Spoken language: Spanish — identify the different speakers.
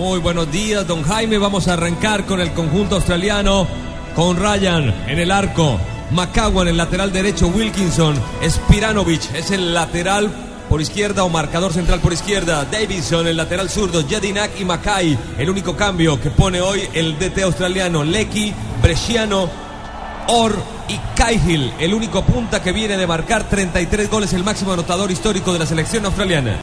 Speaker 1: Muy buenos días, don Jaime. Vamos a arrancar con el conjunto australiano, con Ryan en el arco, Macagua en el lateral derecho, Wilkinson, Spiranovic es el lateral por izquierda o marcador central por izquierda, Davidson el lateral zurdo, Jedinak y Mackay. El único cambio que pone hoy el DT australiano, Lecky, Bresciano, Orr y Cahill, el único punta que viene de marcar 33 goles, el máximo anotador histórico de la selección australiana.